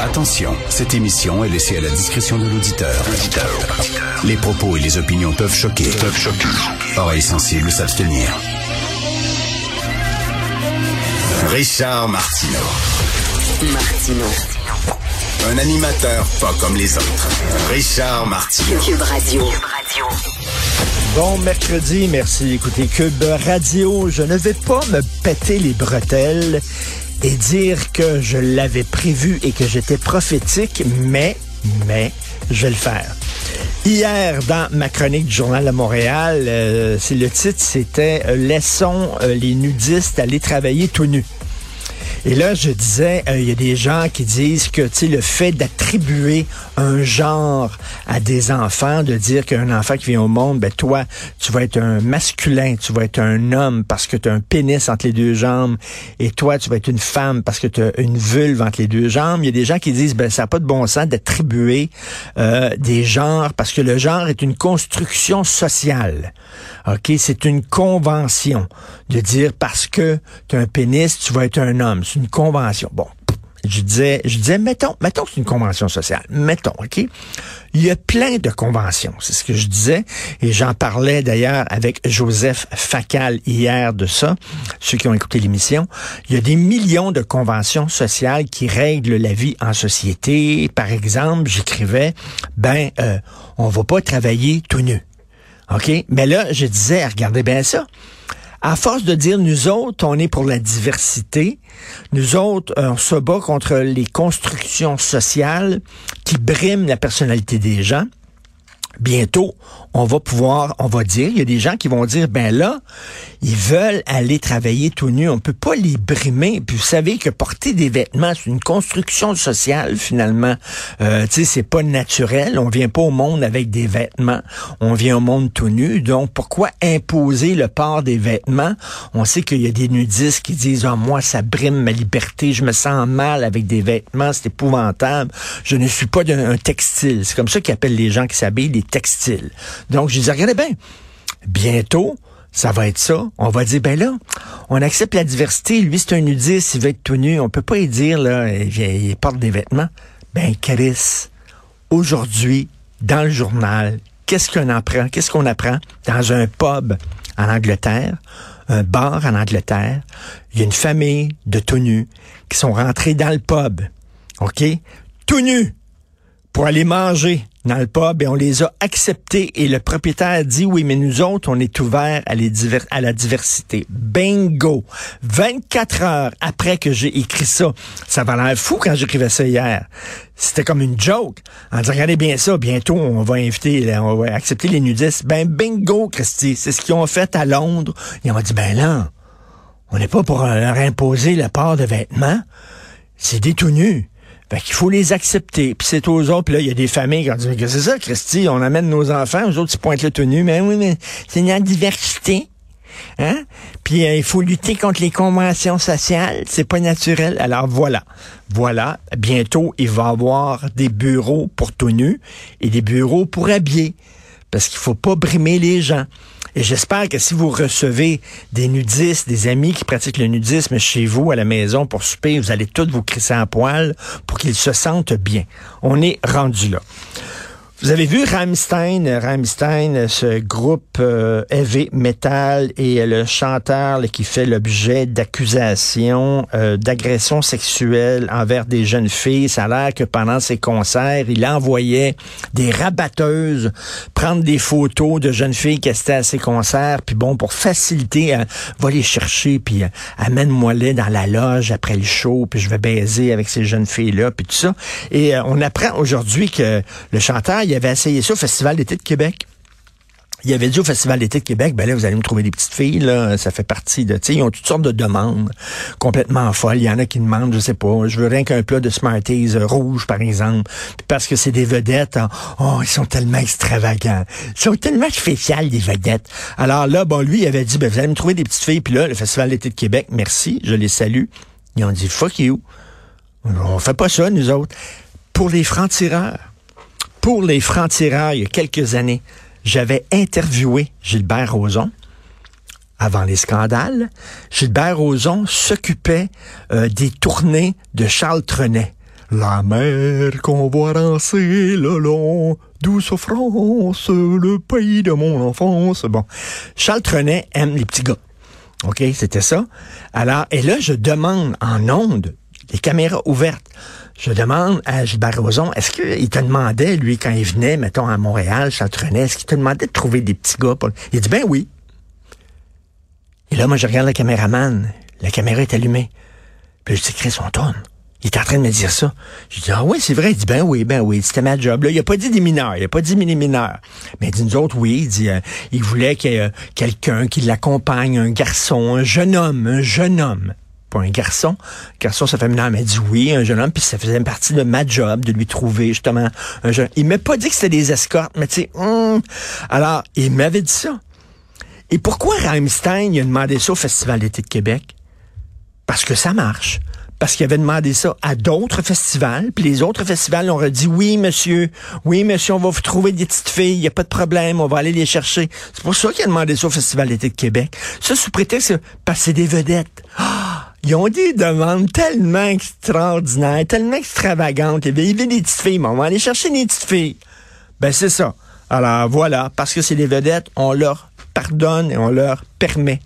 Attention, cette émission est laissée à la discrétion de l'auditeur. Les propos et les opinions peuvent choquer. Peuvent choquer. Oreilles sensibles s'abstenir. Richard Martineau. Martino. Un animateur pas comme les autres. Richard Martineau. Cube Radio. Bon mercredi, merci d'écouter Cube Radio. Je ne vais pas me péter les bretelles et dire que je l'avais prévu et que j'étais prophétique, mais, mais, je vais le faire. Hier, dans ma chronique du Journal de Montréal, euh, c'est le titre, c'était euh, Laissons euh, les nudistes aller travailler tout nus. Et là, je disais, euh, il y a des gens qui disent que le fait d'attribuer un genre à des enfants, de dire qu'un enfant qui vient au monde, ben toi, tu vas être un masculin, tu vas être un homme parce que tu as un pénis entre les deux jambes, et toi, tu vas être une femme parce que tu as une vulve entre les deux jambes. Il y a des gens qui disent, ben ça n'a pas de bon sens d'attribuer euh, des genres parce que le genre est une construction sociale. OK, c'est une convention de dire parce que tu as un pénis, tu vas être un homme. C'est une convention. Bon, je disais, je disais, mettons, mettons que c'est une convention sociale. Mettons, OK? Il y a plein de conventions. C'est ce que je disais. Et j'en parlais d'ailleurs avec Joseph Facal hier de ça, ceux qui ont écouté l'émission. Il y a des millions de conventions sociales qui règlent la vie en société. Par exemple, j'écrivais, ben, euh, on va pas travailler tout nu. OK? Mais là, je disais, regardez bien ça. À force de dire nous autres, on est pour la diversité, nous autres, on se bat contre les constructions sociales qui briment la personnalité des gens. Bientôt, on va pouvoir, on va dire, il y a des gens qui vont dire, ben là, ils veulent aller travailler tout nu, on peut pas les brimer. Puis vous savez que porter des vêtements, c'est une construction sociale finalement. Euh, tu sais, c'est pas naturel. On vient pas au monde avec des vêtements, on vient au monde tout nu. Donc pourquoi imposer le port des vêtements? On sait qu'il y a des nudistes qui disent, ah moi ça brime ma liberté, je me sens mal avec des vêtements, c'est épouvantable. Je ne suis pas un textile. C'est comme ça qu'ils appellent les gens qui s'habillent des textiles. Donc, je disais, regardez bien, bientôt, ça va être ça. On va dire, ben là, on accepte la diversité. Lui, c'est un nudiste, il veut être tout nu. On peut pas y dire, là, il, il porte des vêtements. Ben, Chris, aujourd'hui, dans le journal, qu'est-ce qu'on apprend? Qu'est-ce qu'on apprend? Dans un pub en Angleterre, un bar en Angleterre? Il y a une famille de tout nus qui sont rentrés dans le pub. OK? Tout nus pour aller manger dans le pub et on les a acceptés et le propriétaire dit oui mais nous autres on est ouverts à la diversité. Bingo! 24 heures après que j'ai écrit ça, ça va l'air fou quand j'écrivais ça hier. C'était comme une joke. En disant regardez bien ça, bientôt on va inviter, on va accepter les nudistes. Ben bingo Christy, c'est ce qu'ils ont fait à Londres. Ils ont dit ben là, on n'est pas pour leur imposer le port de vêtements. C'est des tout nus. Fait qu'il faut les accepter. Puis c'est aux autres. Là, il y a des familles qui ont dit, que c'est ça, Christy? On amène nos enfants, aux autres, ils pointent le tenue. Mais oui, mais c'est une diversité. Hein? Puis euh, il faut lutter contre les conventions sociales. C'est pas naturel. Alors voilà. Voilà. Bientôt, il va y avoir des bureaux pour tout nu et des bureaux pour habiller. Parce qu'il faut pas brimer les gens. Et j'espère que si vous recevez des nudistes, des amis qui pratiquent le nudisme chez vous, à la maison, pour souper, vous allez tous vous crisser en poil pour qu'ils se sentent bien. On est rendu là. Vous avez vu Rammstein, Rammstein, ce groupe euh, heavy metal et le chanteur là, qui fait l'objet d'accusations euh, d'agression sexuelle envers des jeunes filles. Ça a l'air que pendant ses concerts, il envoyait des rabatteuses prendre des photos de jeunes filles qui étaient à ses concerts. Puis bon, pour faciliter, euh, va les chercher, puis euh, amène-moi les dans la loge après le show, puis je vais baiser avec ces jeunes filles-là, puis tout ça. Et on apprend aujourd'hui que le chanteur, avait essayé ça au Festival d'été de Québec. Il avait dit au Festival d'été de Québec, ben là, vous allez me trouver des petites filles, là, ça fait partie de, tu sais, ils ont toutes sortes de demandes complètement folles. Il y en a qui demandent, je sais pas, je veux rien qu'un plat de Smarties euh, rouge, par exemple. Puis parce que c'est des vedettes, hein, oh, ils sont tellement extravagants. Ils sont tellement spéciales, les vedettes. Alors là, bon, lui, il avait dit, ben vous allez me trouver des petites filles. Puis là, le Festival d'été de Québec, merci, je les salue. Ils ont dit, fuck you. On fait pas ça, nous autres. Pour les francs-tireurs, pour les francs-tireurs, il y a quelques années, j'avais interviewé Gilbert Rozon avant les scandales. Gilbert Rozon s'occupait euh, des tournées de Charles Trenet La mer qu'on voit danser le long, douce France, le pays de mon enfance. Bon, Charles Trenet aime les petits gars. OK, c'était ça. Alors, et là, je demande en ondes, les caméras ouvertes, je demande à Gilbert Rozon, est-ce qu'il te demandait, lui, quand il venait, mettons, à Montréal, Trenet, est-ce qu'il te demandait de trouver des petits gars? Pour... Il dit, ben oui. Et là, moi, je regarde le caméraman. La caméra est allumée. Puis je dis, Chris, on tourne. Il est en train de me dire ça. Je dis, ah oui, c'est vrai. Il dit, ben oui, ben oui, c'était ma job. Là, il a pas dit des mineurs, il a pas dit des mineurs. Mais il dit, nous autres, oui, il dit, euh, il voulait qu'il y ait quelqu'un qui l'accompagne, un garçon, un jeune homme, un jeune homme. Pas un garçon. Garçon, ça fait. Mais il dit oui, un jeune homme, puis ça faisait partie de ma job de lui trouver, justement, un jeune. Il m'a pas dit que c'était des escortes, mais tu sais, hum. alors, il m'avait dit ça. Et pourquoi Rammstein, il a demandé ça au Festival d'été de Québec? Parce que ça marche parce qu'il avait demandé ça à d'autres festivals, puis les autres festivals ont dit oui, monsieur, oui, monsieur, on va vous trouver des petites filles, il n'y a pas de problème, on va aller les chercher. C'est pour ça qu'il a demandé ça au Festival d'été de Québec. Ça, sous prétexte, parce que c'est des vedettes. Ah! Ils ont des demandes tellement extraordinaires, tellement extravagantes. Il y avait des petites filles, mais on va aller chercher des petites filles. Ben, c'est ça. Alors, voilà, parce que c'est des vedettes, on leur pardonne et on leur permet